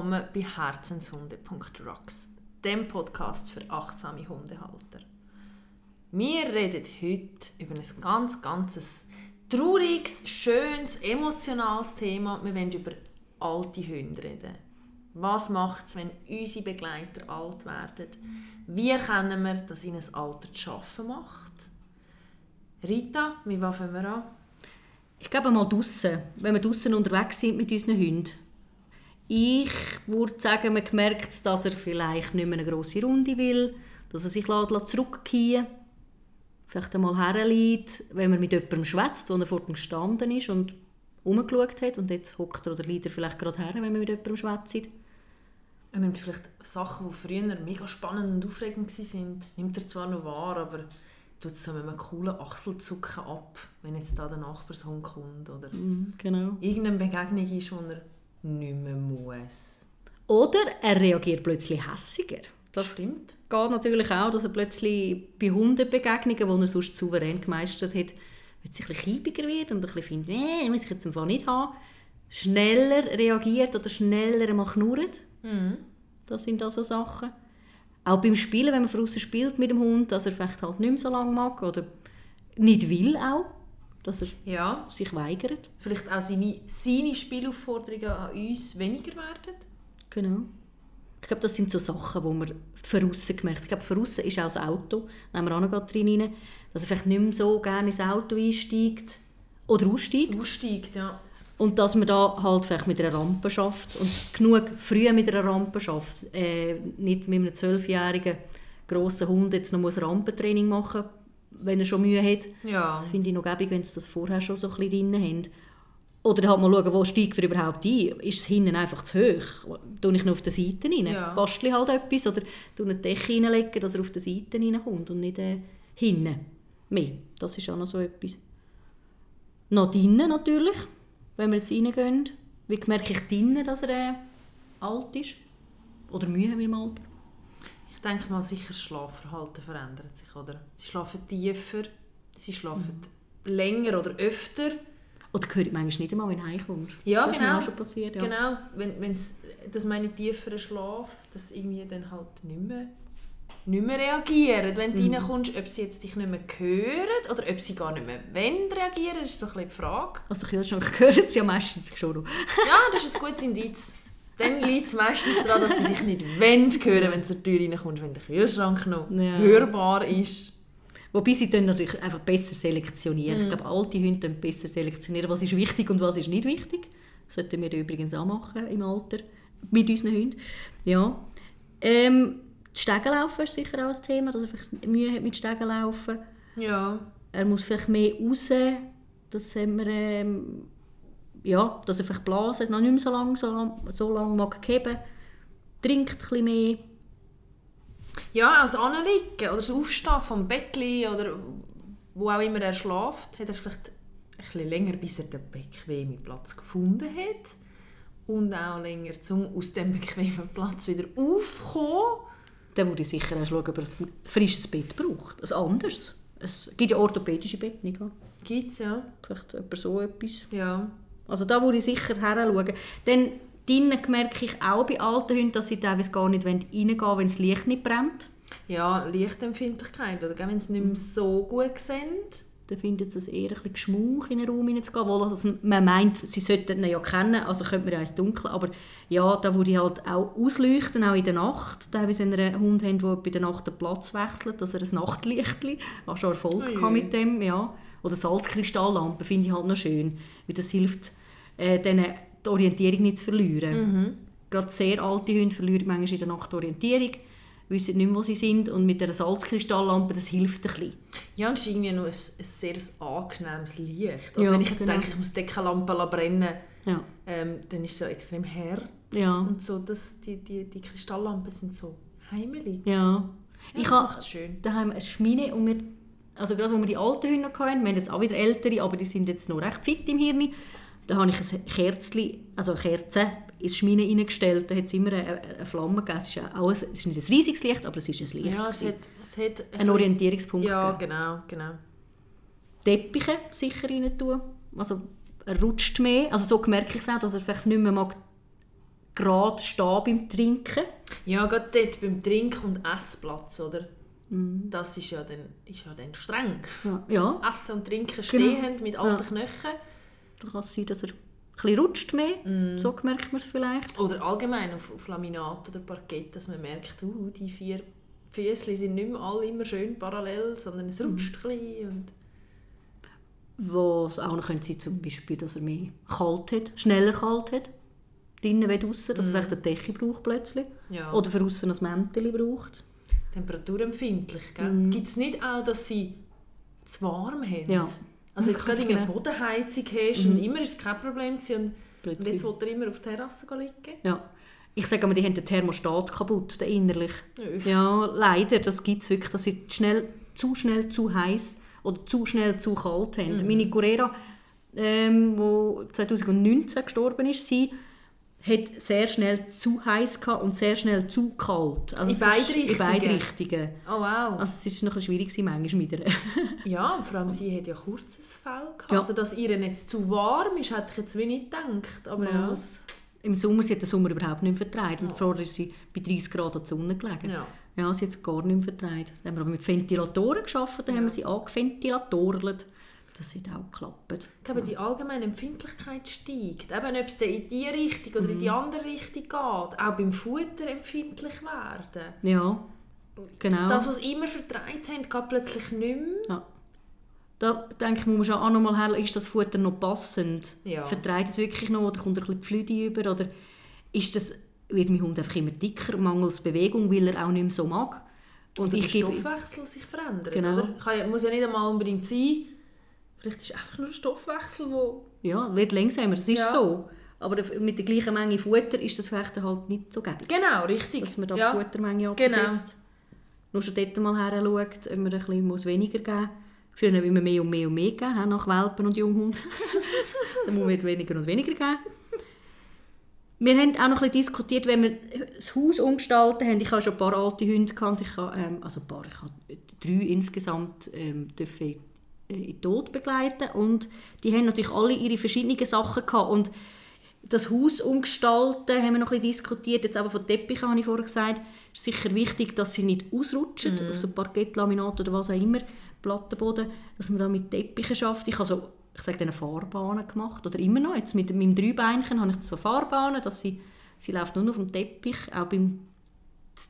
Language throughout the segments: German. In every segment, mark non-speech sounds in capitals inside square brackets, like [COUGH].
Willkommen bei Herzenshunde.rocks, dem Podcast für achtsame Hundehalter. Wir reden heute über ein ganz, ganz trauriges, schönes, emotionales Thema. Wir wollen über alte Hunde reden. Was macht es, wenn unsere Begleiter alt werden? Wie erkennen wir, dass ihnen das Alter zu schaffen macht? Rita, wie fangen wir an? Ich glaube mal draussen, wenn wir draussen unterwegs sind mit unseren Hunden. Ich würde sagen, man merkt, dass er vielleicht nicht mehr eine grosse Runde will, dass er sich zurückziehen lässt, vielleicht einmal herliegt, wenn man mit jemandem schwätzt, wo er vor ihm gestanden ist und umgeschaut hat und jetzt hockt er oder liegt er vielleicht gerade her, wenn man mit jemandem schwätzt. Er nimmt vielleicht Sachen, die früher mega spannend und aufregend waren, nimmt er zwar noch wahr, aber tut es so mit einem coolen Achselzucken ab, wenn jetzt da der Nachbarshund kommt oder mm, genau. irgendeine Begegnung ist, die er nicht mehr muss. Oder er reagiert plötzlich hässiger. Das stimmt. geht natürlich auch, dass er plötzlich bei Hundebegegnungen, die er sonst souverän gemeistert hat, es ein bisschen kiebiger wird und ein bisschen findet, nee, muss ich jetzt einfach nicht haben, schneller reagiert oder schneller mal knurrt. Mhm. Das sind also Sachen. Auch beim Spielen, wenn man draußen spielt mit dem Hund, dass er vielleicht halt nicht mehr so lange mag oder nicht will auch, dass er ja. sich weigert. Vielleicht auch seine, seine Spielaufforderungen an uns weniger werden. Genau. Ich glaube, das sind so Sachen, die man von gemerkt Ich glaube, von ist auch das Auto, nehmen wir auch noch drin rein, dass er vielleicht nicht mehr so gerne ins Auto einsteigt oder aussteigt. Aussteigt, ja. Und dass man da halt vielleicht mit einer Rampe schafft und genug früh mit einer Rampe schafft. Äh, nicht mit einem zwölfjährigen grossen Hund jetzt noch muss Rampentraining machen wenn er schon Mühe hat. Ja. Das finde ich noch gäbig, wenn sie das vorher schon so ein bisschen drin haben. Oder halt mal schauen, wo steigt er überhaupt ein? Ist es hinten einfach zu hoch? Tue ich noch auf der Seite rein? Ja. Bastle halt etwas oder tue eine Decke reinlegen, dass er auf der Seite reinkommt und nicht äh, hinten. Mehr. Das ist auch noch so etwas. Noch drinnen natürlich wenn wir jetzt reingehen? Wie merke ich drinnen, dass er äh, alt ist? Oder Mühe mit dem Alter? Ich denke mal, sicher das Schlafverhalten verändert sich. Oder? Sie schlafen tiefer, sie schlafen mhm. länger oder öfter. Oder ich manchmal nicht einmal, wenn du heimkommst. Ja, das genau. ist schon passiert. Ja. Genau, wenn, wenn's, dass meine tieferen Schlaf, dass irgendwie dann halt nicht mehr nicht mehr reagieren, wenn du mhm. reinkommst, ob sie jetzt dich nicht mehr hören oder ob sie gar nicht mehr wollen reagieren, ist so ein bisschen die Frage. Also Kühlschrank hören [LAUGHS] sie ja meistens schon ja, das ist ein gutes Indiz. Dann liegt es meistens daran, dass sie dich nicht wollen hören, wenn du zur Tür reinkommst, wenn der Kühlschrank noch ja. hörbar ist. Wobei sie dann natürlich einfach besser selektionieren. Mhm. Ich glaube, alte Hunde besser selektionieren, was ist wichtig und was ist nicht wichtig. Das sollten wir übrigens auch machen im Alter mit unseren Hunden. Ja. Ähm, Stegenlaufen ist sicher auch ein Thema, dass er vielleicht Mühe hat mit Stegenlaufen. Ja. Er muss vielleicht mehr raus, dass wir, ähm, ja, dass er vielleicht blasen, noch nicht mehr so lange, so lange, so lange mag geben. Trinkt ein bisschen mehr. Ja, also anliegen oder das Aufstehen vom Bettli oder wo auch immer er schläft, hat er vielleicht ein bisschen länger, bis er den bequemen Platz gefunden hat. Und auch länger, um aus dem bequemen Platz wieder aufzukommen dann würde ich sicher auch schauen, ob er ein frisches Bett braucht. Ein anderes. Es gibt ja orthopädische Betten, nicht wahr? Gibt es, ja. Vielleicht etwa so etwas. Ja. Also da würde ich sicher hinschauen. Dann drinnen merke ich auch bei alten Hunden, dass sie teilweise gar nicht reingehen wollen, wenn das Licht nicht brennt. Ja, Lichtempfindlichkeit, oder wenn sie nicht mehr so gut sind dann findet es eher ein bisschen Geschmuch in den Raum hineinzugehen. Obwohl also man meint, sie sollten ihn ja kennen, also könnte man ja ins Dunkel. Aber ja, da würde ich halt auch ausleuchten, auch in der Nacht. Da wenn wir einen Hund haben, der bei der Nacht den Platz wechselt, dass er ein Nachtlicht hat schon Erfolg oh mit dem. Ja. Oder Salzkristalllampen finde ich halt noch schön, weil das hilft, äh, denen die Orientierung nicht zu verlieren. Mhm. Gerade sehr alte Hunde verlieren manchmal in der Nacht die Orientierung wissen nicht mehr, wo sie sind. Und mit der Salzkristalllampe, das hilft ein bisschen. Ja, und es ist irgendwie noch ein, ein sehr angenehmes Licht. Also ja, wenn ich jetzt genau. denke, ich muss die Deckenlampe brennen, ja. ähm, dann ist es so extrem hart. Ja. Und so, dass die, die, die Kristalllampen sind so heimelig. Ja. ja ich habe schön. daheim eine Schmine und wir, also gerade wo wir die alten Hunde hatten, wir haben jetzt auch wieder ältere, aber die sind jetzt noch recht fit im Hirn, da habe ich ein Kerzchen, also eine Kerze ins Schmine reingestellt, da hat es immer eine, eine Flamme gegeben. Es ist, auch ein, es ist nicht ein riesiges Licht, aber es ist ein Licht. Ja, es hat, es hat ein, ein Orientierungspunkt. Ja, genau, genau. Teppiche sicher rein tun. Also er rutscht mehr. Also so merke ich es auch, dass er vielleicht nicht mehr mag gerade stehen beim Trinken. Ja, gerade dort beim Trink- und Essplatz, oder? Das ist ja, dann, ist ja dann streng. Ja, ja. Essen und Trinken Genau. stehend mit alten Ja. Knöcheln. Da kann es sein, dass er ein rutscht mehr. Mm. So merkt man es vielleicht. Oder allgemein auf, auf Laminat oder Parkett, dass man merkt, uh, die vier Füßchen sind nicht mehr alle immer schön parallel, sondern es rutscht ein bisschen. Und Was auch noch könnte sein, zum Beispiel, dass er mehr kalt hat, schneller kalt hat. Drinnen wie draussen, dass er vielleicht eine Decke braucht plötzlich. ja, Oder für aussen ein Mäntel braucht. temperaturempfindlich. Gell? Gibt es nicht auch, dass sie zu warm haben? Mhm. Ja. Also jetzt gerade genau. Bodenheizung hast und immer ist es kein Problem und, und jetzt will er immer auf der Terrasse liegen. Ja. Ich sage mal, die haben den Thermostat kaputt, den innerlich. Ja. Ja, leider, das gibt es wirklich, dass sie schnell, zu schnell zu heiß oder zu schnell zu kalt haben. Mhm. Meine Guerrera, ähm, wo 2019 gestorben ist, sie hat sehr schnell zu heiß und sehr schnell zu kalt. Also In beide In beide Richtungen? Richtungen. Oh wow. Also es war noch schwierig manchmal mit ihr. [LAUGHS] Ja, und vor allem sie hat ja kurzes Fell gehabt. Ja. Also dass ihr jetzt zu warm ist, hätte ich jetzt wie nicht gedacht. Aber ja. Ja, Im Sommer, sie hat den Sommer überhaupt nicht vertragen. Und vorher ist sie bei 30 Grad an der Sonne gelegen. Ja. Ja, sie hat es gar nicht vertragen. Dann haben wir aber mit Ventilatoren gearbeitet, dann haben wir sie angeventilatorelt. Das hat auch geklappt. Ich glaube, die allgemeine Empfindlichkeit steigt. Eben, ob es in die Richtung oder in die andere Richtung geht. Auch beim Futter empfindlich werden. Ja, genau. Das, was sie immer vertreibt haben, geht plötzlich nicht mehr. ja. Da denke ich, muss man schon auch noch mal her, ist das Futter noch passend? Ja. Verträgt es wirklich noch oder kommt ein bisschen Flüde über? Oder ist das, wird mein Hund einfach immer dicker, mangels Bewegung, weil er auch nicht mehr so mag? Und Oder ich der Stoffwechsel sich verändert. Genau. Oder? Kann ja, muss ja nicht einmal unbedingt sein. Vielleicht ist es einfach nur der Stoffwechsel, wo ja, wird langsamer, das ist Ja. so. Aber mit der gleichen Menge Futter ist das vielleicht halt nicht so gäbig. Genau, richtig. dass man da ja. die Futtermenge Genau. absetzt. Nur schon dort mal her schaut, ob man ein bisschen muss weniger geben muss. Früher haben wir mehr und mehr und mehr gegeben, nach Welpen und Junghund. [LAUGHS] Dann muss man weniger und weniger geben. Wir haben auch noch ein bisschen diskutiert, wenn wir das Haus umgestalten haben. Ich habe schon ein paar alte Hunde gehabt. Ich habe, ähm, also ein paar, ich habe drei insgesamt ähm, dürfen in den Tod begleiten. Und die haben natürlich alle ihre verschiedenen Sachen gehabt. Und das Haus umgestalten haben wir noch ein bisschen diskutiert. Jetzt aber von Teppichen habe ich vorher gesagt, ist sicher wichtig, dass sie nicht ausrutschen, auf so Parkettlaminat oder was auch immer, Plattenboden, dass man da mit Teppichen schafft. Ich habe so, ich sage denen Fahrbahnen gemacht oder immer noch. Jetzt mit meinem Dreibeinchen habe ich so Fahrbahnen, dass sie, sie läuft nur auf dem Teppich, auch beim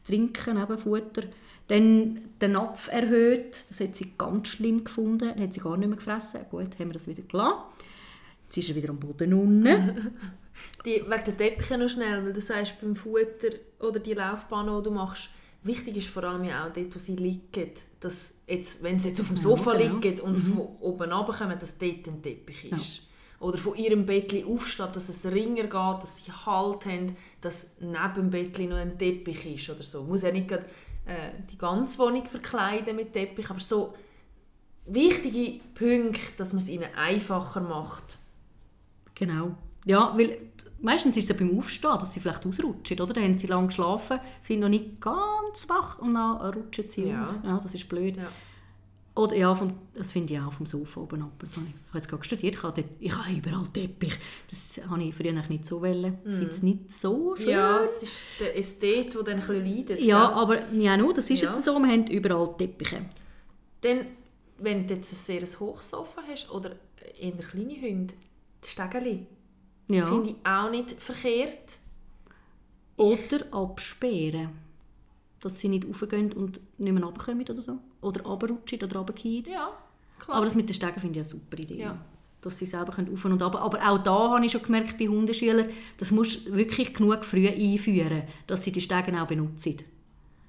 Trinken, eben Futter. Dann den Napf erhöht, das hat sie ganz schlimm gefunden, dann hat sie gar nicht mehr gefressen. Gut, haben wir das wieder gelassen. Jetzt ist er wieder am Boden unten. [LAUGHS] Die, wegen der Teppiche noch schnell, weil du sagst, beim Futter oder die Laufbahn, die du machst, wichtig ist vor allem ja auch dort, wo sie liegen, dass jetzt, wenn sie jetzt auf dem Sofa genau. liegen und von oben runterkommen, dass dort ein Teppich ist. Oder von ihrem Bettchen aufsteht, dass es ringer geht, dass sie Halt haben, dass neben dem Bettchen noch ein Teppich ist oder so. Muss ja nicht gerade, äh, die ganze Wohnung verkleiden mit Teppich, aber so wichtige Punkte, dass man es ihnen einfacher macht. Genau. Ja, weil meistens ist es ja beim Aufstehen, dass sie vielleicht ausrutschen, oder? Dann haben sie lange geschlafen, sind noch nicht ganz wach und dann rutschen sie Ja. aus. Ja, das ist blöd. Ja. Oder ja, vom, das finde ich auch vom Sofa oben ab. Das habe ich, ich habe jetzt gerade studiert, ich habe, dort, ich habe überall Teppich. Das habe ich früher nicht so wollen. Ich finde es nicht so schön. Mhm. Ja, es ist der Ästhet, der dann ein bisschen leidet. Ja, gell? aber ja, nur, das ist Ja. jetzt so, wir haben überall Teppiche. Dann, wenn du jetzt ein sehr Hochsofa hast oder eher kleine Hunde, die Stegeli, Ja. finde ich auch nicht verkehrt. Oder absperren. Dass sie nicht raufgehen und nicht mehr runterkommen oder so. Oder runterrutschen oder runterfallen. Ja, klar. Aber das mit den Stegen finde ich eine super Idee. Ja. Dass sie selber können auf und ab. Aber auch da habe ich schon gemerkt bei Hundeschülern, das musst du wirklich genug früh einführen, dass sie die Stegen auch benutzen.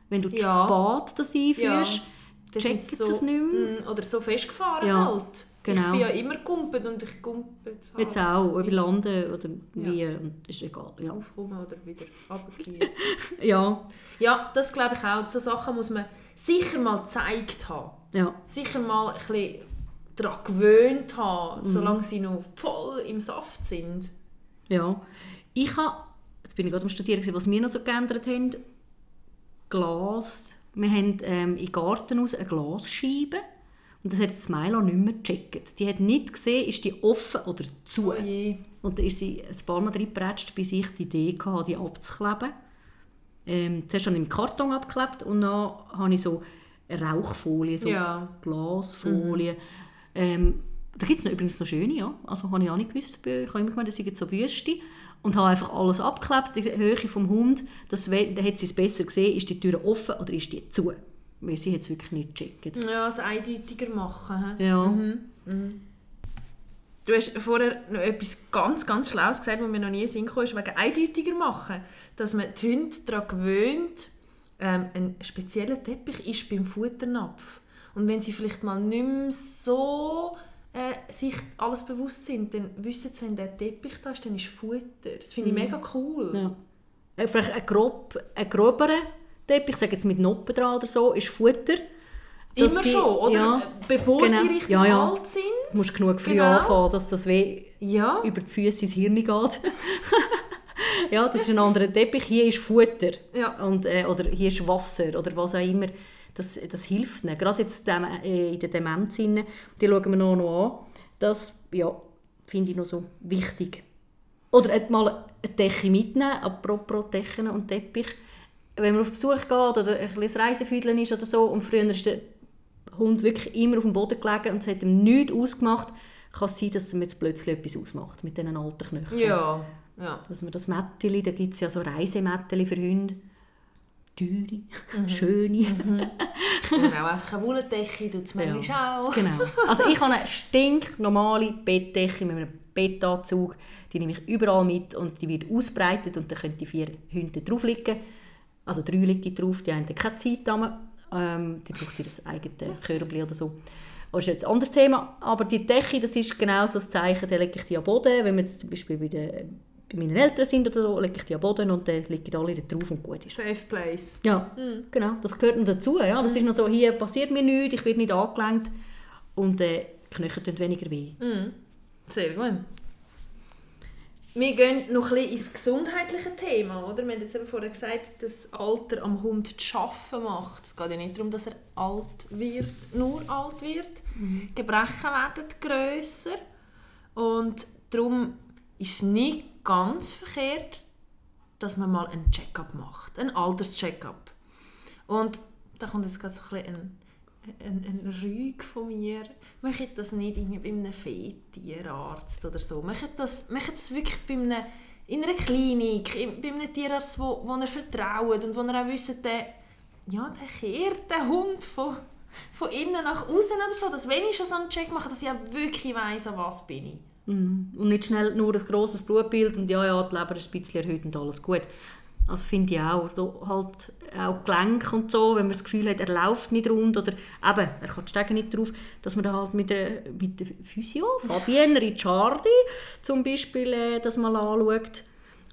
Wenn du Ja. spät das einführst, Das checken sind sie es nicht mehr. Mm, Oder so festgefahren Ja, halt. genau. Ich bin ja immer gumpet und ich gumpet halt. Jetzt auch, über Landen oder wie, das ist egal. Ja. Aufkommen oder wieder runtergehen. [LAUGHS] ja, ja, das glaube ich auch. So Sachen muss man sicher mal gezeigt haben. ja. sicher mal ein bisschen daran gewöhnt haben, Mhm. solange sie noch voll im Saft sind. Ja, ich habe, jetzt bin ich gerade am Studieren, was wir noch so geändert haben. Glas. Wir haben ähm, im Garten aus eine Glasscheibe, Und das hat jetzt Milo nicht mehr gecheckt. Die hat nicht gesehen, ist die offen oder zu. Oh. Und da ist sie ein paar Mal reingepratscht, bis ich die Idee hatte, die abzukleben. Ähm, zuerst ich im Karton abgeklebt und dann habe ich so Rauchfolie, so Ja. Glasfolie. Ähm, da gibt es übrigens noch schöne, ja. Also habe ich auch nicht gewusst. Ich habe immer gemeint, das sind so Wüste. Und habe einfach alles abgeklebt, die Höhe vom Hund. Das, we- da hat sie es besser gesehen, ist die Tür offen oder ist die zu. Weil sie hat es wirklich nicht gecheckt. Ja, es eindeutiger machen. Ja. Du hast vorher noch etwas ganz, ganz Schlaues gesagt, was mir noch nie in Sinn gekommen ist, wegen eindeutiger machen. Dass man die Hunde daran gewöhnt, ähm, ein spezieller Teppich ist beim Futternapf. Und wenn sie vielleicht mal nicht mehr so äh, sich alles bewusst sind, dann wissen sie, wenn der Teppich da ist, dann ist Futter. Das finde ich mega cool. Ja. Äh, Vielleicht ein, grob, ein groberer Teppich, ich sage jetzt mit Noppen dran oder so, ist Futter. Immer sie- schon, oder? Ja, Bevor Genau. sie richtig Ja, ja. alt sind. Du musst genug früh Genau. anfangen, dass das weh Ja. über die Füße ins Hirn geht. [LAUGHS] ja, das ist ein anderer Teppich. Hier ist Futter. Ja. Und, äh, oder hier ist Wasser oder was auch immer. Das, das hilft ihnen. Gerade jetzt äh, in der Demenz, hinein, die schauen wir noch, noch an. Das ja, finde ich noch so wichtig. Oder äh, mal eine Decke mitnehmen, apropos Decken und Teppich. Wenn man auf Besuch geht oder ein kleines Reisefüdlen ist oder so und früher ist der Hund wirklich immer auf dem Boden gelegen und es hat ihm nichts ausgemacht, kann es sein, dass ihm jetzt plötzlich etwas ausmacht mit diesen alten Knöcheln. Ja. ja. Dass man das Mätteli, da gibt es ja so Reisemätteli für Hunde. Teure, Mhm. schöne. Und auch [LAUGHS] einfach eine Wollendecke tut es manchmal auch. Genau. Also ich habe eine stinknormale Bettdecke mit einem Bettanzug. Die nehme ich überall mit und die wird ausbreitet und dann können die vier Hunde drauf liegen. Also drei liegen drauf, die haben keine Zeit damit. Ähm, die braucht ihr eigenes Körbchen oder so. Das ist jetzt ein anderes Thema. Aber die Decke, das ist genau so das Zeichen, da lege ich die am Boden. Wenn wir jetzt zum Beispiel bei, den, bei meinen Eltern sind oder so, lege ich die am Boden und dann liegen alle da drauf und gut ist. Safe place. Ja, genau. Das gehört noch dazu. Ja. Das ist noch so, hier passiert mir nichts, ich werde nicht angelenkt und äh, die Knöchel tun weniger weh. Sehr gut. Wir gehen noch ein bisschen ins gesundheitliche Thema. Oder? Wir haben jetzt eben vorher gesagt, dass das Alter am Hund zu arbeiten macht. Es geht ja nicht darum, dass er alt wird, nur alt wird. Die Gebrechen werden grösser. Und darum ist es nicht ganz verkehrt, dass man mal einen Check-up macht. Einen Alterscheck-up. Und da kommt jetzt gerade so ein bisschen ein, ein, ein Rüg von mir. Macht das nicht irgendwie bei einem Fehtierarzt oder so. Macht das, macht das wirklich bei einem, in einer Klinik, in- bei einem Tierarzt, wo, wo er vertraut und wo er auch wisst, der, ja, der kehrt den Hund von, von innen nach außen oder so. Dass wenn ich schon so einen Check mache, dass ich auch wirklich weiss, an was bin ich. Mhm. Und nicht schnell nur ein grosses Blutbild und ja, ja, die Leber ist ein bisschen erhöht und alles gut. Also finde ich auch, so halt auch Gelenk und so, wenn man das Gefühl hat, er läuft nicht rund oder eben, er kann die Stege nicht drauf, dass man dann halt mit der, mit der Physio, [LAUGHS] Fabienne Ricciardi zum Beispiel, äh, das mal anschaut.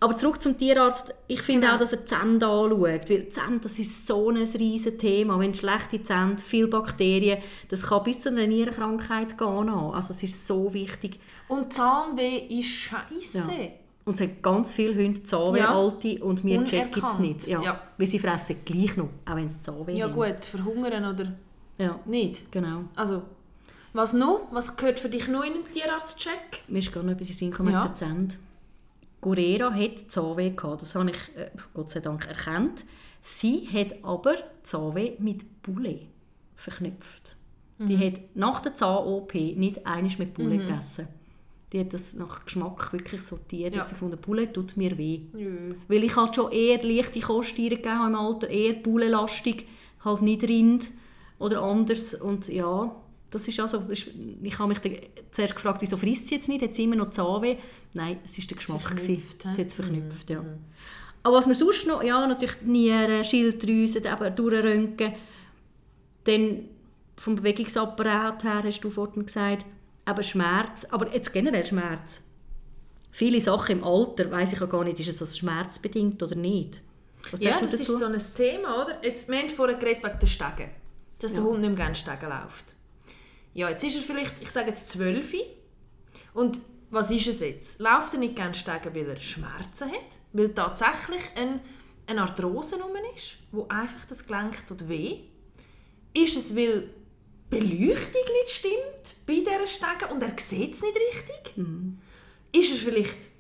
Aber zurück zum Tierarzt, ich finde Genau. auch, dass er Zähne anschaut, weil Zähne, das ist so ein riesiges Thema. Wenn schlechte Zähne, viele Bakterien, das kann bis zu einer Nierenkrankheit gehen. Also es ist so wichtig. Und Zahnweh ist scheiße. Ja. Und es hat ganz viele Hunde Zahnweh, Ja. alte, und wir checken es nicht. Ja. Ja. Weil sie fressen gleich noch, auch wenn sie Zahnweh Ja haben. gut, verhungern oder Ja, nicht. genau. Also, was noch? Was gehört für dich noch in einen Tierarztcheck? Mir ist gar noch etwas in den Sinn gekommen Ja. mit den hat Zahnweh gehabt, das habe ich äh, Gott sei Dank erkannt. Sie hat aber Zahnweh mit Poulet verknüpft. Die Mhm. hat nach der Zahn-OP nicht einiges mit Poulet gegessen. Die hat das nach Geschmack wirklich sortiert. Ja. Ja. Sie gefunden, Poulet tut mir weh. Nö. Weil ich halt schon eher leichte Kosttiere gegeben habe im Alter, eher Pouletlastig, halt nicht Rind oder anders. Und ja, das ist also, ich habe mich zuerst gefragt, wieso frisst sie jetzt nicht, hat sie immer noch Zahnweh? Nein, es war der Geschmack. Verknüpft? Sie hat es verknüpft, ja. Aber was wir sonst noch, ja, natürlich Nieren, Schilddrüse, eben durchröntgen. Dann vom Bewegungsapparat her, hast du vorhin gesagt, eben Schmerz, aber jetzt generell Schmerz. Viele Sachen im Alter, weiß ich ja gar nicht, ist es das schmerzbedingt oder nicht. Was Ja, das ist so ein Thema, oder? Jetzt, wir haben vorher geredet wegen der Stege. Dass der Ja. Hund nicht mehr gerne Stegen läuft. Ja, jetzt ist er vielleicht, ich sage jetzt 12. Und was ist es jetzt? Läuft er nicht gerne Stegen, weil er Schmerzen hat? Weil tatsächlich ein, eine Arthrose ist, wo einfach das Gelenk tut weh? Ist es, weil Beleuchtung nicht stimmt bei dieser Stege und er sieht es nicht richtig? Ist er vielleicht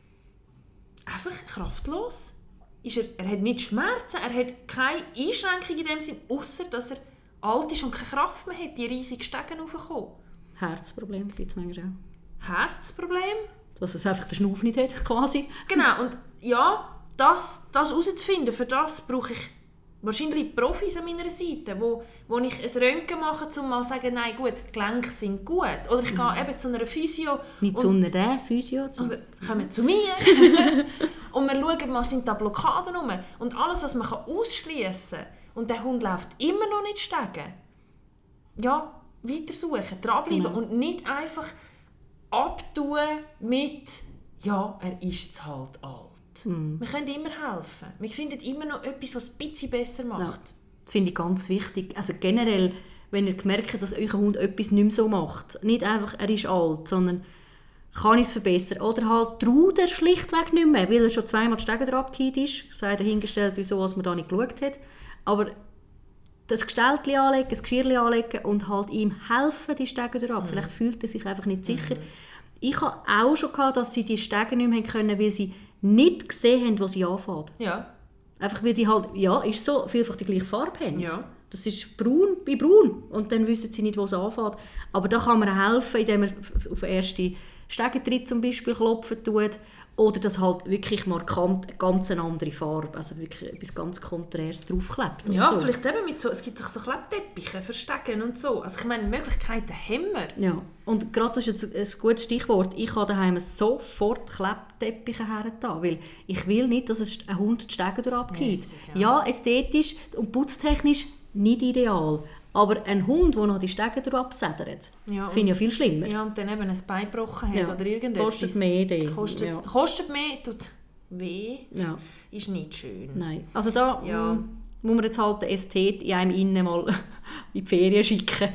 einfach kraftlos? Ist er, er hat nicht Schmerzen, er hat keine Einschränkung in dem Sinn, außer dass er alt ist und keine Kraft mehr hat, die riesigen Stegen raufzukommen. Herzproblem gibt es manchmal auch. Herzproblem? Dass es einfach den Schnuff nicht hat, [LAUGHS] quasi. Genau, und ja, das, das herauszufinden, für das brauche ich wahrscheinlich Profis an meiner Seite, wo, wo ich ein Röntgen mache, um mal zu sagen, nein gut, die Gelenke sind gut. Oder ich gehe eben zu einer Physio Nicht zu einer der Physio. zu- oder kommen zu mir [LAUGHS] [LAUGHS] und wir schauen mal, sind da Blockaden rum. Und alles, was man ausschließen kann, und der Hund läuft immer noch nicht steigen, ja, weiter suchen, dranbleiben Genau. und nicht einfach abtun mit, ja, er ist jetzt halt alt. Mhm. Wir können immer helfen. Wir finden immer noch etwas, was es ein bisschen besser macht. Das finde ich ganz wichtig. Also generell, wenn ihr merkt, dass euer Hund etwas nicht mehr so macht, nicht einfach, er ist alt, sondern kann ich es verbessern. Oder halt traut er schlichtweg nicht mehr, weil er schon zweimal die Stege abgehend ist. Sei dahingestellt, wieso als man da nicht geschaut hat. Aber das Gestelltchen anlegen, das Geschirrchen anlegen und halt ihm helfen, die Stege Mhm. ab. Vielleicht fühlt er sich einfach nicht sicher. Ich habe auch schon gehabt, dass sie die Stege nicht mehr können, weil sie nicht gesehen haben, wo sie anfängt. Ja. Einfach weil die halt, ja, ist so, vielfach die gleiche Farbe haben. Ja. Das ist braun bei braun. Und dann wissen sie nicht, wo es anfängt. Aber da kann man helfen, indem man auf den ersten Stegentritt zum Beispiel klopfen tut. Oder das halt wirklich markant eine ganz andere Farbe, also wirklich etwas ganz Konträres draufklebt. Ja, so. vielleicht eben mit so, es gibt doch so Klebteppiche, Verstecken und so. Also ich meine, Möglichkeiten haben wir. Ja, und gerade das ist jetzt ein gutes Stichwort. Ich habe daheim sofort Klebteppiche hergetan, weil ich will nicht, dass es ein Hund die Stege durchabgeht. Jesus, ja. ja. ästhetisch und putztechnisch nicht ideal. Aber ein Hund, der noch die Stege durchabsedert, Ja, finde ich ja viel schlimmer. Ja, und dann eben ein Bein gebrochen hat Ja, oder irgendetwas. kostet mehr dann, Kostet, ja. kostet mehr, tut weh, Ja, ist nicht schön. nein. Also da Ja. mm, muss man jetzt halt den Ästhet in einem innen mal [LAUGHS] in die Ferien schicken.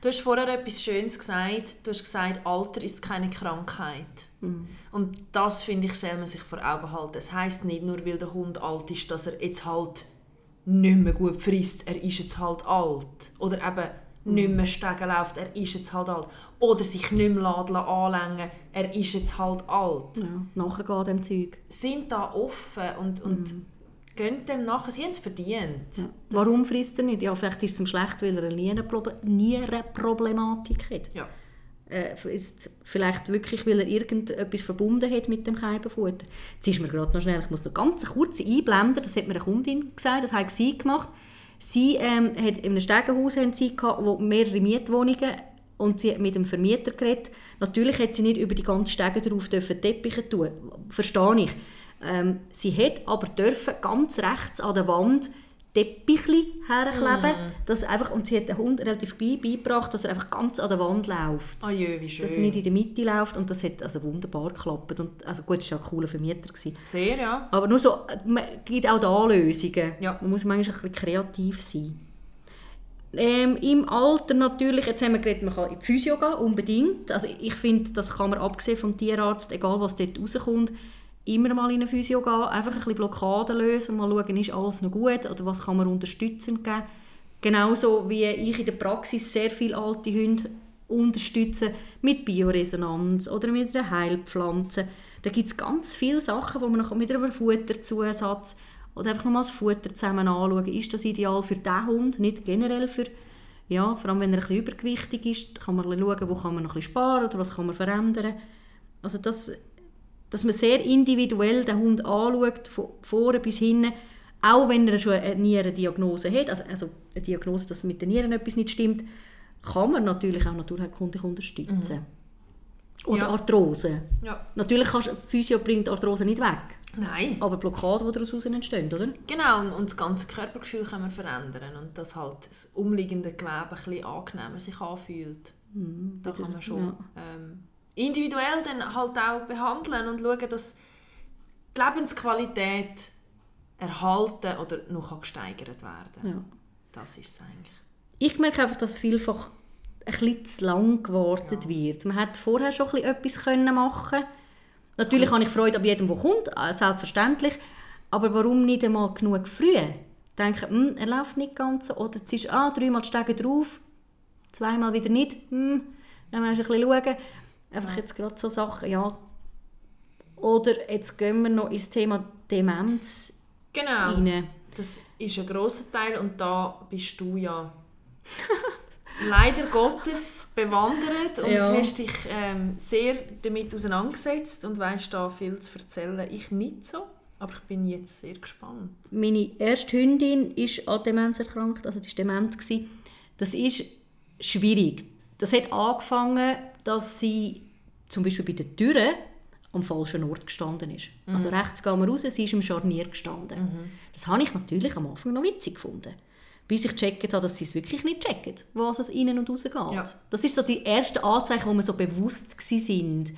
Du hast vorher etwas Schönes gesagt. Du hast gesagt, Alter ist keine Krankheit. Mhm. Und das, finde ich, soll man sich vor Augen halten. Es heisst nicht nur, weil der Hund alt ist, dass er jetzt halt nicht mehr gut frisst. Er ist jetzt halt alt. Oder eben nicht mehr Stegen läuft. Er ist jetzt halt alt. Oder sich nicht mehr laden anlängen. Er ist jetzt halt alt. Ja, nachgehen dem Zeug. Sind da offen und, und gehen dem nachher. Sie haben es verdient. Ja. Warum frisst er nicht? Ja, vielleicht ist es ihm schlecht, weil er eine Nierenproble- Nierenproblematik hat. Ja. Äh, ist vielleicht wirklich, weil er irgendetwas verbunden hat mit dem Keibenfutter. Jetzt ist mir gerade noch schnell, ich muss noch ganz kurz einblenden, das hat mir eine Kundin gesagt, das hat sie gemacht. Sie ähm, hat in einem Stegenhaus haben sie gehabt, wo mehrere Mietwohnungen und sie hat mit dem Vermieter geredet. Natürlich hat sie nicht über die ganzen Stege drauf dürfen Teppiche tun, verstehe ich. Ähm, sie hat aber dürfen ganz rechts an der Wand Teppichli herkleben, dass einfach, und sie hat den Hund relativ gleich beigebracht, dass er einfach ganz an der Wand läuft Ah jö, wie schön. dass er nicht in der Mitte läuft und das hat also wunderbar geklappt und also gut, es war ja ein cooler Vermieter gewesen. Sehr, ja. aber nur so, man gibt auch da Lösungen. Ja. Man muss manchmal ein bisschen kreativ sein. Ähm, Im Alter natürlich, jetzt haben wir geredet, man kann in die Physio gehen, unbedingt. Also ich finde, das kann man abgesehen vom Tierarzt, egal was dort rauskommt, immer mal in eine Physio gehen, einfach ein bisschen Blockaden lösen, mal schauen, ist alles noch gut oder was kann man unterstützend geben. Genauso wie ich in der Praxis sehr viele alte Hunde unterstütze mit Bioresonanz oder mit einer Heilpflanze. Da gibt es ganz viele Sachen, wo man noch mit einem Futterzusatz oder einfach nochmal das Futter zusammen anschauen. Ist das ideal für diesen Hund, nicht generell für ja, vor allem wenn er ein bisschen übergewichtig ist, kann man schauen, wo kann man noch ein bisschen sparen oder was kann man verändern. Also das, dass man sehr individuell den Hund anschaut, von vorne bis hinten, auch wenn er schon eine Nierendiagnose hat, also, also eine Diagnose, dass mit den Nieren etwas nicht stimmt, kann man natürlich auch naturheilkundig unterstützen. Oder Ja. Arthrose. ja. Natürlich kannst, Physio bringt Arthrose nicht weg, Nein. aber Blockaden, die daraus entstehen, oder? Genau, und, und das ganze Körpergefühl kann man verändern und dass halt das umliegende Gewebe ein bisschen angenehmer sich anfühlt. da kann man schon ja. ähm, individuell dann halt auch behandeln und schauen, dass die Lebensqualität erhalten oder noch gesteigert werden Ja. Das ist es eigentlich. Ich merke einfach, dass vielfach ein bisschen zu lang gewartet wird. Man hätte vorher schon ein bisschen etwas können machen Natürlich habe ich Freude an jedem, der kommt, äh, selbstverständlich. Aber warum nicht einmal genug früh? Denken, hm, er läuft nicht ganz so. Oder es ist ah, dreimal Stege drauf. zweimal wieder nicht. Hm, dann musst du ein bisschen schauen. Einfach jetzt gerade so Sachen, ja. Oder jetzt gehen wir noch ins Thema Demenz Genau. rein. Das ist ein grosser Teil und da bist du ja [LAUGHS] leider Gottes bewandert und Ja. hast dich ähm, sehr damit auseinandergesetzt und weißt da viel zu erzählen. Ich nicht so, aber ich bin jetzt sehr gespannt. Meine erste Hündin ist an Demenz erkrankt, also die war dement. Das ist schwierig. Das hat angefangen, dass sie zum Beispiel bei der Tür am falschen Ort gestanden ist. Also rechts gehen wir raus, sie ist im Scharnier gestanden. Das habe ich natürlich am Anfang noch witzig gefunden. Bis ich gecheckt habe, dass sie es wirklich nicht checken, was es innen und raus geht. Ja. Das ist so die erste Anzeichen, wo wir so bewusst sind.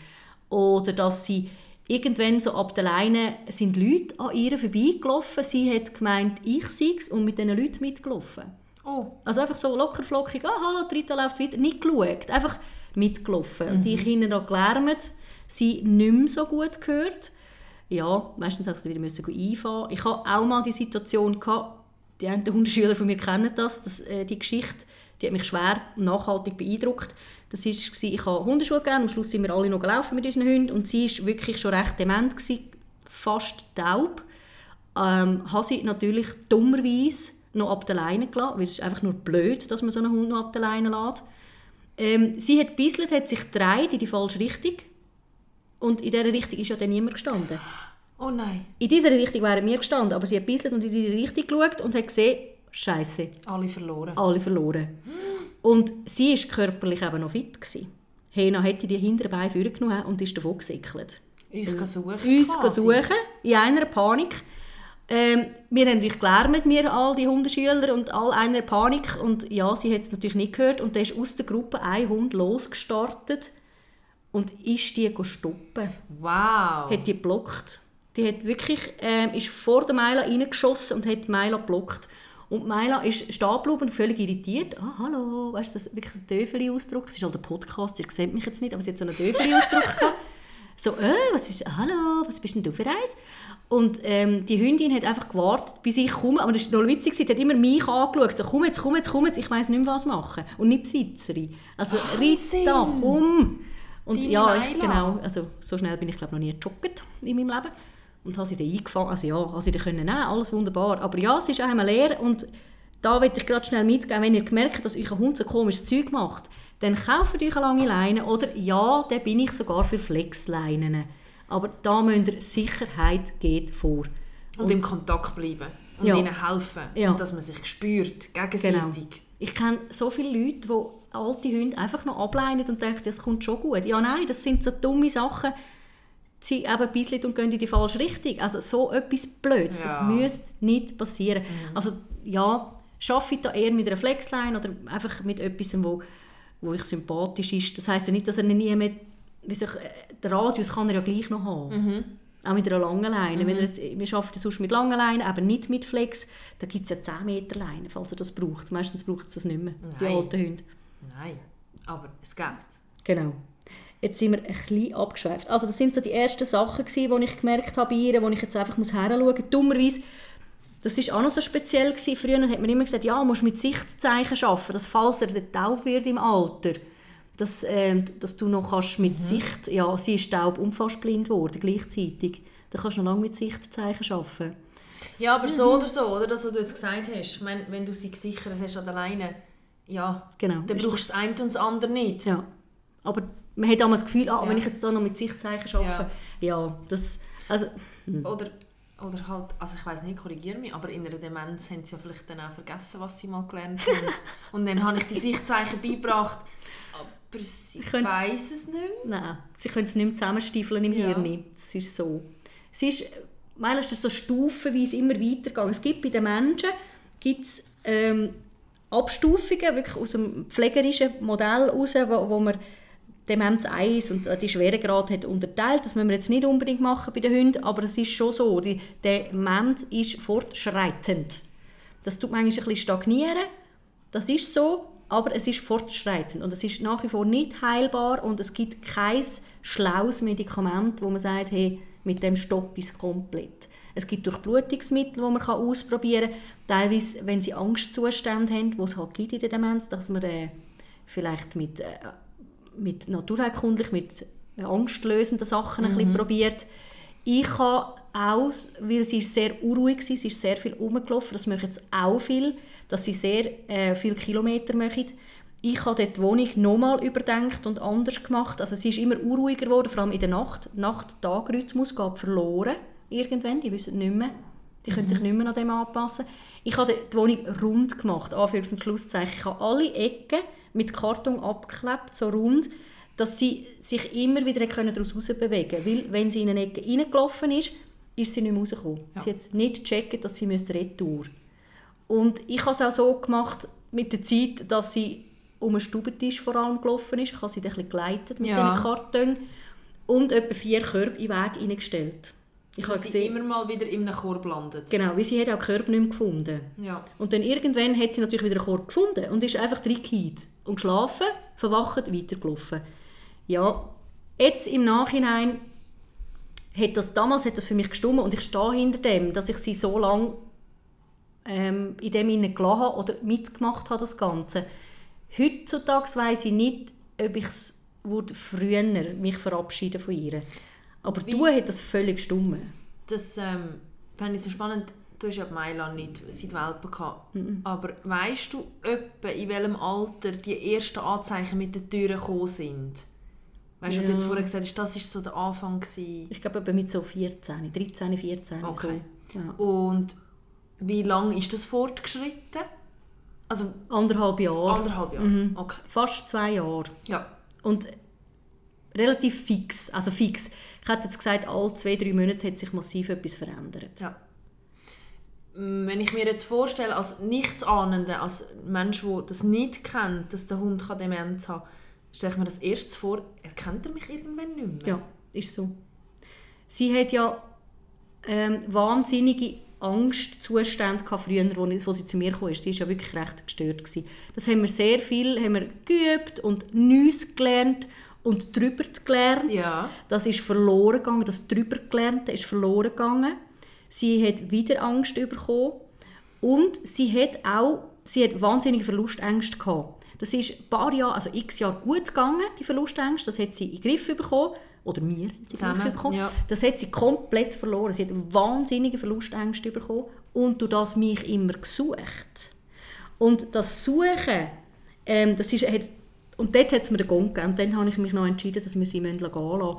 Oder dass sie irgendwann so ab der Leine sind Leute an ihr vorbeigelaufen. Sie hat gemeint, ich sei es und mit diesen Leuten mitgelaufen. Oh, Also einfach so locker flockig, ah, hallo, Rita läuft weiter, nicht geschaut, einfach mitgelaufen. Und ich hinten da gelärmt, sie nicht mehr so gut gehört. Ja, meistens musste ich wieder müssen einfahren. Ich hatte auch mal die Situation, gehabt, die einen Hundeschüler von mir kennen das, das äh, die Geschichte, die hat mich schwer nachhaltig beeindruckt. Das war, ich habe Hundeschuhe gegeben, am Schluss sind wir alle noch gelaufen mit unseren Hunden und sie war wirklich schon recht dement, gewesen, fast taub ähm, habe sie natürlich dummerweise noch ab der Leine gelassen, weil es ist einfach nur blöd, dass man so einen Hund noch ab der Leine lässt. Ähm, sie hat gebisselt, hat sich gedreht in die falsche Richtung und in dieser Richtung ist ja dann niemand gestanden. oh nein, In dieser Richtung wären wir gestanden, aber sie hat gebisselt und in diese Richtung geschaut und hat gesehen, Scheiße, alle verloren. alle verloren. Und sie war körperlich eben noch fit. Gewesen. Hena hätte die hinteren Beine vorgenommen und ist davon gesickelt Ich gehe suchen. uns quasi. suchen, in einer Panik. Ähm, wir haben natürlich gelärmt, wir all die Hundeschüler und all einer Panik und ja, sie hat es natürlich nicht gehört und dann ist aus der Gruppe ein Hund losgestartet und ist die stoppen. Wow. Hat die geblockt. Die hat wirklich, ähm, ist vor der Meila reingeschossen und hat Meila geblockt. Und Meila ist stehen geblieben und völlig irritiert. «Ah, hallo!» Weißt du, das ist wirklich ein Döfeli-Ausdruck. Das ist halt ein Podcast, ihr seht mich jetzt nicht, aber sie hat so einen Döfeli-Ausdruck [LAUGHS] gehabt. So, «Äh, was ist, hallo, was bist denn du für eins?» Und ähm, die Hündin hat einfach gewartet, bis ich komme. Aber das war noch witzig, sie hat immer mich angeschaut. So, «Komm jetzt, komm jetzt, komm jetzt, ich weiss nicht mehr, was machen.» Und nicht Besitzerin. Also, Wahnsinn! Rita, komm! Und Deine ja, ich, genau, also so schnell bin ich glaube noch nie gejoggt in meinem Leben. Und habe sie dann eingefangen, also ja, habe sie dann können nehmen, alles wunderbar. Aber ja, es ist auch einmal leer und da will ich gerade schnell mitgeben, wenn ihr merkt, dass euer Hund so komisches Zeug macht, dann kauft euch eine lange Leine oder ja, dann bin ich sogar für Flexleinen. Aber da müsst ihr Sicherheit geht vor. und im Kontakt bleiben. Und Ja. ihnen helfen. Ja. Und dass man sich spürt, gegenseitig. Ich kenne so viele Leute, die alte Hunde einfach noch ableinen und denken, das kommt schon gut. Ja, nein, das sind so dumme Sachen. Sie eben bisselt und gehen in die falsche Richtung. Also so etwas Blödes, das Ja. Mhm. müsste nicht passieren. Also ja, schaffe ich da eher mit einer Flexline oder einfach mit etwas, wo, wo ich sympathisch ist. Das heisst ja nicht, dass er nie mehr, wie sich, äh, den Radius kann er ja gleich noch haben. Mhm. Auch mit einer langen Leine. Wenn er jetzt, wir arbeiten sonst mit langen Leinen, aber nicht mit Flex. Da gibt es ja 10 Meter Leine, falls er das braucht. Meistens braucht es das nicht mehr, die Nein. alten Hunde. Nein, aber es gibt Genau. Jetzt sind wir ein bisschen abgeschweift. Also das sind so die ersten Sachen, gewesen, die ich gemerkt habe bei ihr, wo ich jetzt einfach muss heranschauen muss. Dummerweise, das war auch noch so speziell. Gewesen. Früher hat man immer gesagt, ja, musst mit Sichtzeichen arbeiten, dass falls er dann taub wird im Alter, dass, ähm, dass du noch kannst mit Sicht, ja, sie ist taub und fast blind geworden gleichzeitig. Dann kannst du noch lange mit Sichtzeichen arbeiten. Ja, aber so oder so, oder? Das, was du jetzt gesagt hast. Ich meine, wenn du sie gesichert hast an der Leine, ja, Genau. dann Ist brauchst du das eine und das andere nicht. Ja. Aber man hat damals das Gefühl, ah, Ja. wenn ich jetzt da noch mit Sichtzeichen arbeite, ja, das, also, Oder, oder halt, also ich weiß nicht, korrigiere mich, aber in einer Demenz haben sie ja vielleicht dann auch vergessen, was sie mal gelernt haben. [LAUGHS] und dann habe ich die Sichtzeichen beigebracht, aber sie weiß es nicht mehr. Nein, sie können es nicht mehr zusammenstiefeln im Ja. Hirn. Das ist so. Es ist, meistens ist das so stufenweise immer weitergegangen. Es gibt bei den Menschen gibt's, ähm, Abstufungen, wirklich aus dem pflegerischen Modell heraus, wo, wo man Demenz 1 und äh, die Schweregrad hat unterteilt. Das müssen wir jetzt nicht unbedingt machen bei den Hunden, aber es ist schon so. Die Demenz ist fortschreitend. Das tut manchmal ein bisschen stagnieren. Das ist so, aber es ist fortschreitend und es ist nach wie vor nicht heilbar und es gibt kein schlaues Medikament, wo man sagt, hey, mit dem stopp ist komplett. Es gibt Durchblutungsmittel, die man ausprobieren kann. Teilweise, wenn sie Angstzustände haben, die es halt gibt in der Demenz, dass man äh, vielleicht mit, äh, mit naturheilkundlich, mit angstlösenden Sachen ein bisschen probiert. Ich habe auch, weil sie sehr unruhig war, sie ist sehr viel rumgelaufen, das machen jetzt auch viel, dass sie sehr äh, viele Kilometer machen. Ich habe dort die Wohnung nochmal überdenkt und anders gemacht. Also sie ist immer unruhiger geworden, vor allem in der Nacht. Nacht-Tag-Rhythmus geht verloren irgendwann, die wissen nicht mehr. Die können sich nicht mehr an dem anpassen. Ich habe die Wohnung rund gemacht, Anführungs- und Schlusszeichen. Ich habe alle Ecken mit Karton abgeklebt, so rund, dass sie sich immer wieder daraus bewegen können. Weil, wenn sie in eine Ecke reingelaufen ist, ist sie nicht mehr rausgekommen. Ja. Sie hat nicht gecheckt, dass sie retour müsste. Und ich habe es auch so gemacht mit der Zeit, dass sie um den Stubentisch vor allem gelaufen ist. Ich habe sie ein bisschen geleitet mit Ja. diesen Karton und etwa vier Körbe in den Weg hineingestellt. Ich habe sie gesehen, immer mal wieder in einem Korb landet. genau, weil sie hat auch Körbe nicht mehr gefunden. Ja. Und dann irgendwann hat sie natürlich wieder einen Korb gefunden und ist einfach reingefallen und geschlafen, verwacht, weitergelaufen. Ja, jetzt im Nachhinein hat das, damals hat das für mich gestummt und ich stehe hinter dem, dass ich sie so lange ähm, in dem hinein gelassen habe oder mitgemacht habe, das Ganze. Heutzutage weiss ich nicht, ob ich es früher mich verabschieden von ihr. Aber Wie- du hat das völlig gestummt. Das ähm, fände ich so spannend. Du hast ja Mailand nicht seit Welpen gehabt. Mhm. Aber weißt du etwa, in welchem Alter die ersten Anzeichen mit den Türen gekommen sind? Weißt du, was du Ja. jetzt vorher gesagt hast, das war so der Anfang. Gewesen. Ich glaube, mit so 14, 13, 14. Okay. So. Ja. Und wie lange ist das fortgeschritten? Also Anderthalb Jahre. anderthalb Jahre. Mhm. Okay. Fast zwei Jahre. Ja. Und relativ fix. Also fix. Ich hätte jetzt gesagt, alle zwei, drei Monate hat sich massiv etwas verändert. Ja. Wenn ich mir jetzt vorstelle, als Nichtsahnender, als Mensch, der das nicht kennt, dass der Hund kann Demenz haben kann, stelle ich mir das erstes vor, erkennt er mich irgendwann nicht mehr? Ja, ist so. Sie hat ja ähm, wahnsinnige Angstzustände früher, wo sie zu mir kam. Sie war ja wirklich recht gestört. Gewesen. Das haben wir sehr viel haben wir geübt und Neues gelernt und drüber gelernt. Ja. Das ist verloren gegangen, das drüber gelernte ist verloren gegangen. Sie hat wieder Angst bekommen und sie hat auch sie hat wahnsinnige Verlustängste gehabt. Das ist ein paar Jahre, also x Jahre gut gegangen, die Verlustängste. Das hat sie in den Griff bekommen. Oder wir haben sie in den Griff bekommen. ja. Das hat sie komplett verloren. Sie hat wahnsinnige Verlustängste bekommen und durch das mich immer gesucht. Und das Suchen, ähm, das ist, hat, und dort hat es mir den Gong gegeben. Und dann habe ich mich noch entschieden, dass wir sie gehen lassen.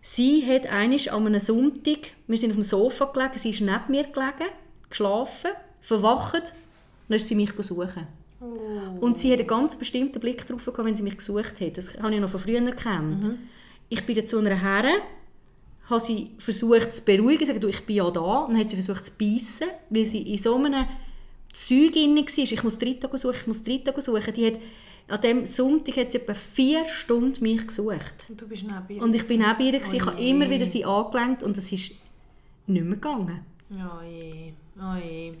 Sie hat eines an einem Sonntag, wir sind auf dem Sofa gelegen, sie ist neben mir gelegen, geschlafen, verwacht, dann ist sie mich suchen. Und sie hat einen ganz bestimmten Blick drauf gehabt, wenn sie mich gesucht hat. Das habe ich noch von früher gekannt. Ich bin dann zu einer Herren, habe sie versucht zu beruhigen, gesagt, du, ich bin ja da. Dann hat sie versucht zu beißen, weil sie in so einem Zeug war. Ich muss Dritte suchen, ich muss Dritte suchen. Die hat, an diesem Sonntag hat sie etwa vier Stunden mich gesucht. Und du bist neben ihr. Und ich bin neben ihr, gewesen. ich habe immer wieder sie angelenkt und es ist nicht mehr gegangen. Oh je, oh je.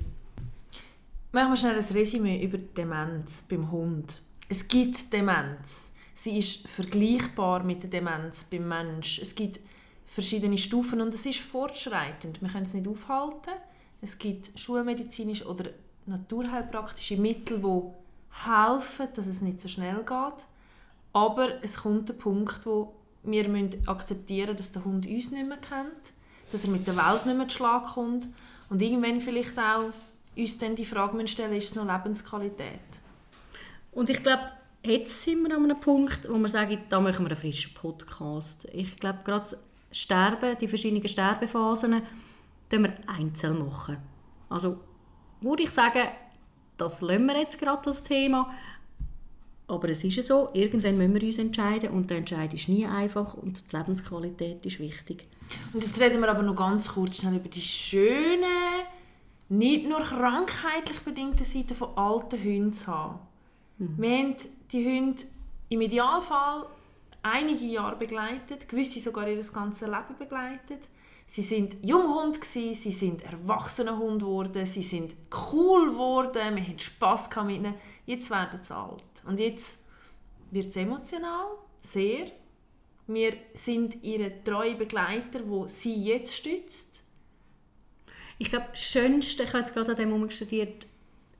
Machen wir schnell ein Resümee über Demenz beim Hund. Es gibt Demenz. Sie ist vergleichbar mit der Demenz beim Mensch. Es gibt verschiedene Stufen und es ist fortschreitend. Wir können es nicht aufhalten. Es gibt schulmedizinische oder naturheilpraktische Mittel, die helfen, dass es nicht so schnell geht. Aber es kommt der Punkt, wo wir müssen akzeptieren dass der Hund uns nicht mehr kennt, dass er mit der Welt nicht mehr zu Schlag kommt und irgendwann vielleicht auch uns dann die Frage stellen ist es noch Lebensqualität? Und ich glaube, jetzt sind wir an einem Punkt, wo wir sagen, da machen wir einen frischen Podcast. Ich glaube, gerade Sterben, die verschiedenen Sterbephasen, können wir einzeln machen. Also würde ich sagen, das lassen wir jetzt gerade das Thema. Aber es ist ja so, irgendwann müssen wir uns entscheiden und der Entscheid ist nie einfach und die Lebensqualität ist wichtig. Und jetzt reden wir aber noch ganz kurz schnell über die schönen, nicht nur krankheitlich bedingten Seiten von alten Hunden zu haben. Wir haben die Hunde im Idealfall einige Jahre begleitet, gewisse sogar ihr ganzes Leben begleitet. Sie sind Junghund gsi, sie sind erwachsene Hund geworden, sie sind cool geworden, wir hatten Spass mit ihnen. Jetzt werden sie alt und jetzt wird es emotional, sehr. Wir sind ihre treue Begleiter, wo sie jetzt stützt. Ich glaube, das Schönste, ich habe jetzt gerade an dem Moment studiert,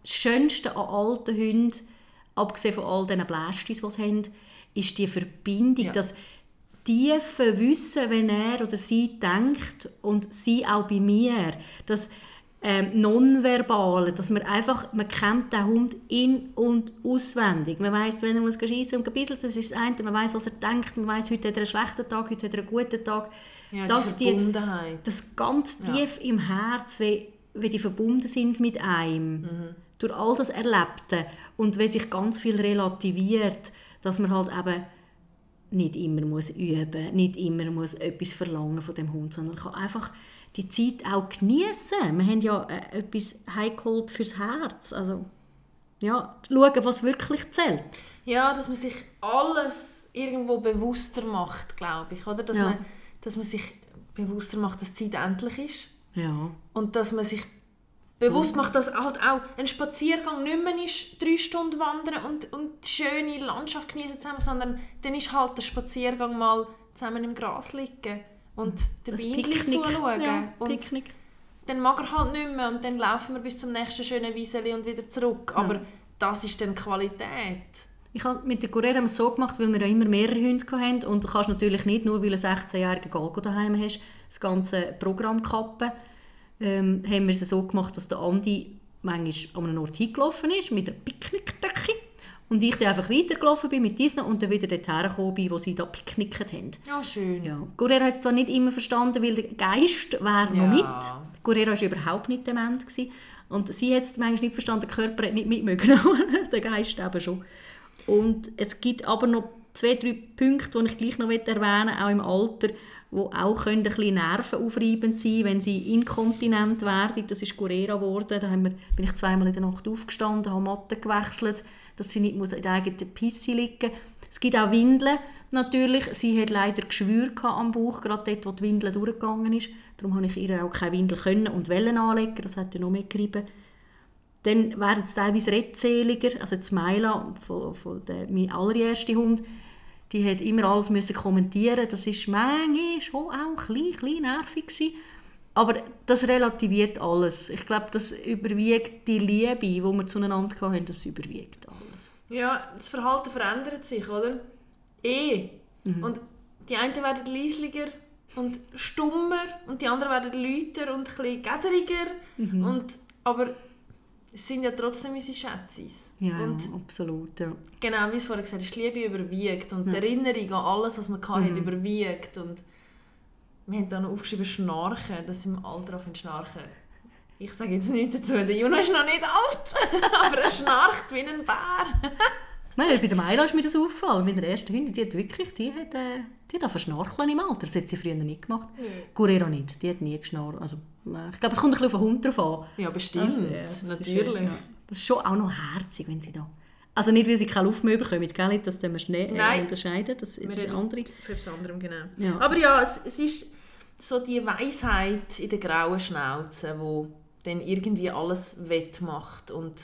das Schönste an alten Hunden, abgesehen von all diesen Blästis, die sie haben, ist die Verbindung, Ja. das tiefe Wissen, wenn er oder sie denkt und sie auch bei mir, das ähm, Nonverbale, dass man einfach, man kennt den Hund in- und auswendig. Man weiß, wenn er muss schiessen und gebisselt, das ist das eine. Man weiß, was er denkt. Man weiß, heute hat er einen schlechten Tag, heute hat er einen guten Tag. Ja, dass die Verbundenheit. das ganz Ja. tief im Herz, wie, wie die verbunden sind mit einem, Mhm. durch all das Erlebte und wie sich ganz viel relativiert, dass man halt eben nicht immer muss üben, nicht immer muss etwas verlangen von dem Hund, sondern kann einfach die Zeit auch genießen. Wir haben ja äh, etwas heimgeholt fürs Herz, also ja, schauen, was wirklich zählt. Ja, dass man sich alles irgendwo bewusster macht, glaube ich. Oder? Dass, Ja. man, dass man sich bewusster macht, dass die Zeit endlich ist. Ja, Und dass man sich bewusst macht, dass halt auch ein Spaziergang nicht mehr ist, drei Stunden wandern und, und die schöne Landschaft genießen zusammen, sondern dann ist halt der Spaziergang mal zusammen im Gras liegen und den ein Bienen zuschauen. Ja, und Picknick. dann mag er halt nicht mehr und dann laufen wir bis zum nächsten schönen Wieseli und wieder zurück. Aber das ist dann Qualität. Ich habe mit der es so gemacht, weil wir ja immer mehrere Hunde hatten und du kannst natürlich nicht, nur weil du einen 16-jährigen Galgo daheim hast, das ganze Programm kappen. Ähm, haben wir es so gemacht, dass der Andi manchmal an einem Ort hingelaufen ist mit einer Picknickdecke und ich dann einfach weitergelaufen bin mit diesen und dann wieder dorthin gekommen bin, wo sie da picknickt haben. Ja, schön. Ja. Guerrera hat es zwar nicht immer verstanden, weil der Geist wäre noch Ja. mit. Guerrera war überhaupt nicht dement. Gewesen. Und sie hat es manchmal nicht verstanden, der Körper hat nicht mitmögen, [LAUGHS] der Geist eben schon. Und es gibt aber noch zwei, drei Punkte, die ich gleich noch erwähnen möchte, auch im Alter, die auch können ein bisschen nervenaufreibend sein wenn sie inkontinent werden. Das ist Guerrera geworden. Da haben wir, bin ich zweimal in der Nacht aufgestanden, habe Matte gewechselt, dass sie nicht muss in der eigenen Pisse liegen Es gibt auch Windeln, natürlich. Sie hat leider Geschwür am Bauch, gerade dort, wo die Windel durchgegangen ist. Darum habe ich ihr auch keine Windel können und wollen anlegen. Das hat ja noch mehr gerieben. Dann werden es teilweise redseliger. Also Maila, von, von der, mein allererster Hund, die hat immer alles müssen kommentieren. Das ist manchmal schon auch ein bisschen, nervig gewesen. Aber das relativiert alles. Ich glaube, das überwiegt die Liebe, die wir zueinander hatten, das überwiegt alles. Ja, das Verhalten verändert sich, oder? Eh. Mhm. Und die einen werden leislicher und stummer und die anderen werden lauter und ein bisschen gederiger. Mhm. Und, aber es sind ja trotzdem unsere Schätzis. Ja, Und absolut. Ja. genau, wie es vorhin gesagt hast, die Liebe überwiegt und die Erinnerung an alles, was man Mhm. hatte, überwiegt. Und wir haben da noch aufgeschrieben, Schnarchen, dass sie im Alter auf Schnarchen. Ich sage jetzt nichts dazu, der Juno ist noch nicht alt, [LAUGHS] aber er schnarcht wie ein Bär. [LAUGHS] Nein, bei der Maila ist mir das aufgefallen. Mit der ersten Hündin, die hat wirklich, die hat, äh, die hat schnarchen im Alter. Das hat sie früher nicht gemacht. Guerrero nicht, die hat nie geschnarrt. Also, äh, ich glaube, es kommt ein bisschen auf den Hund drauf an. Ja, bestimmt. Also, ja, das ist, Natürlich. äh, ja. Das ist schon auch noch herzig, wenn sie da... Also nicht, weil sie keine Luft mehr bekommen, gell? das tun wir schnell äh, unterscheiden. Das, das ist andere. Für das andere, genau. Ja. Aber ja, es, es ist so die Weisheit in der grauen Schnauze, wo dann irgendwie alles wettmacht und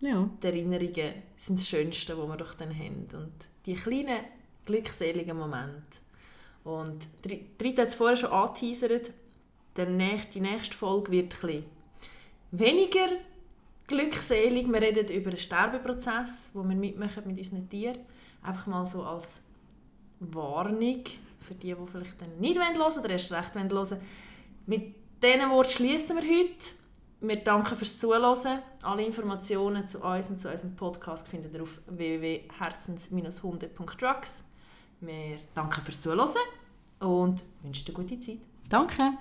Ja. die Erinnerungen sind das Schönste, was wir doch dann haben. Und die kleinen, glückseligen Momente. Und Dri- Rita hat es vorher schon angeteasert, nächste, die nächste Folge wird ein weniger glückselig. Wir reden über einen Sterbeprozess, wo wir mitmachen mit unseren Tieren. Einfach mal so als Warnung für die, die vielleicht dann nicht hören wollen oder erst recht hören wollen. Mit diesen Worten schließen wir heute. Wir danken fürs Zuhören. Alle Informationen zu uns und zu unserem Podcast findet ihr auf www.herzens-hunde.drugs. Wir danken fürs Zuhören und wünschen eine gute Zeit. Danke.